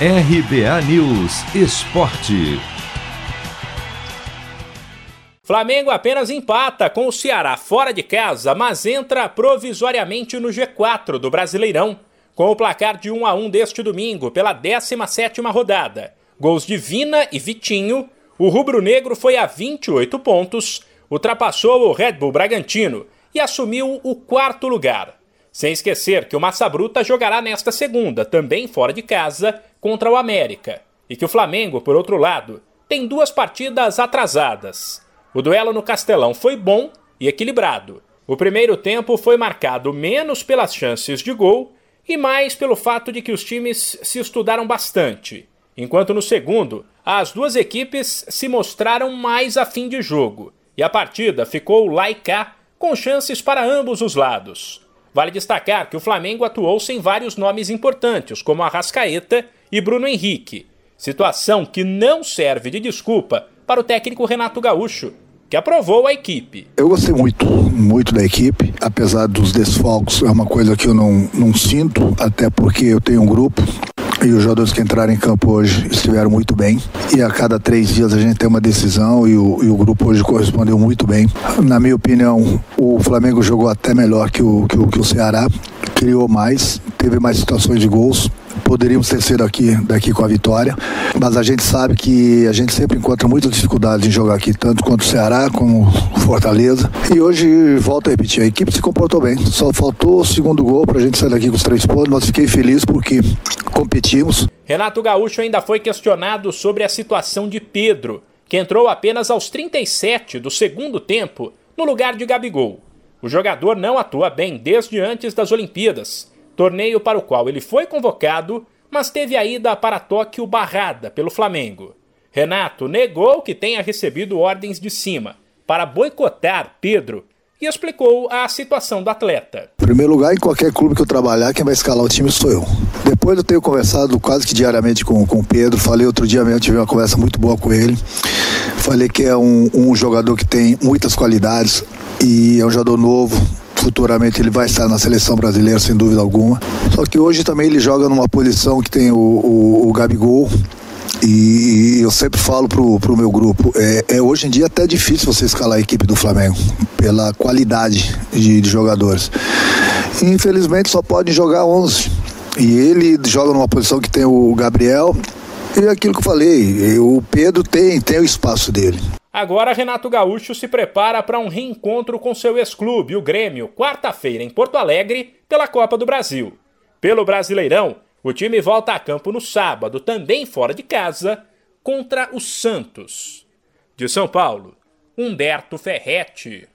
RBA News Esporte. Flamengo apenas empata com o Ceará fora de casa, mas entra provisoriamente no G4 do Brasileirão, com o placar de 1 a 1 deste domingo pela 17ª rodada. Gols de Vina e Vitinho, o rubro-negro foi a 28 pontos, ultrapassou o Red Bull Bragantino e assumiu o quarto lugar. Sem esquecer que o Massa Bruta jogará nesta segunda, também fora de casa, contra o América. E que o Flamengo, por outro lado, tem duas partidas atrasadas. O duelo no Castelão foi bom e equilibrado. O primeiro tempo foi marcado menos pelas chances de gol e mais pelo fato de que os times se estudaram bastante. Enquanto no segundo, as duas equipes se mostraram mais a fim de jogo e a partida ficou lá e cá, com chances para ambos os lados. Vale destacar que o Flamengo atuou sem vários nomes importantes, como Arrascaeta e Bruno Henrique. Situação que não serve de desculpa para o técnico Renato Gaúcho, que aprovou a equipe. Eu gostei muito, muito da equipe, apesar dos desfalques, é uma coisa que eu não, não sinto, até porque eu tenho um grupo e os jogadores que entraram em campo hoje estiveram muito bem. E a cada três dias a gente tem uma decisão e o, e o grupo hoje correspondeu muito bem. Na minha opinião, o Flamengo jogou até melhor que o, que o, que o Ceará, criou mais, teve mais situações de gols poderíamos ter sido aqui daqui com a vitória, mas a gente sabe que a gente sempre encontra muitas dificuldades em jogar aqui, tanto quanto o Ceará como o Fortaleza. E hoje, volto a repetir, a equipe se comportou bem. Só faltou o segundo gol para a gente sair daqui com os três pontos, mas fiquei feliz porque competimos. Renato Gaúcho ainda foi questionado sobre a situação de Pedro, que entrou apenas aos 37 do segundo tempo, no lugar de Gabigol. O jogador não atua bem desde antes das Olimpíadas torneio para o qual ele foi convocado, mas teve a ida para Tóquio barrada pelo Flamengo. Renato negou que tenha recebido ordens de cima para boicotar Pedro e explicou a situação do atleta. Em primeiro lugar, em qualquer clube que eu trabalhar, quem vai escalar o time sou eu. Depois eu tenho conversado quase que diariamente com, com o Pedro, falei outro dia mesmo, tive uma conversa muito boa com ele. Falei que é um, um jogador que tem muitas qualidades e é um jogador novo, futuramente ele vai estar na seleção brasileira, sem dúvida alguma. Só que hoje também ele joga numa posição que tem o, o, o Gabigol, e eu sempre falo pro, pro meu grupo, é, é, hoje em dia até difícil você escalar a equipe do Flamengo, pela qualidade de, de jogadores. Infelizmente só pode jogar 11. E ele joga numa posição que tem o Gabriel. E aquilo que eu falei, o Pedro tem, tem o espaço dele. Agora, Renato Gaúcho se prepara para um reencontro com seu ex-clube, o Grêmio, quarta-feira em Porto Alegre, pela Copa do Brasil. Pelo Brasileirão, o time volta a campo no sábado, também fora de casa, contra o Santos. De São Paulo, Humberto Ferretti.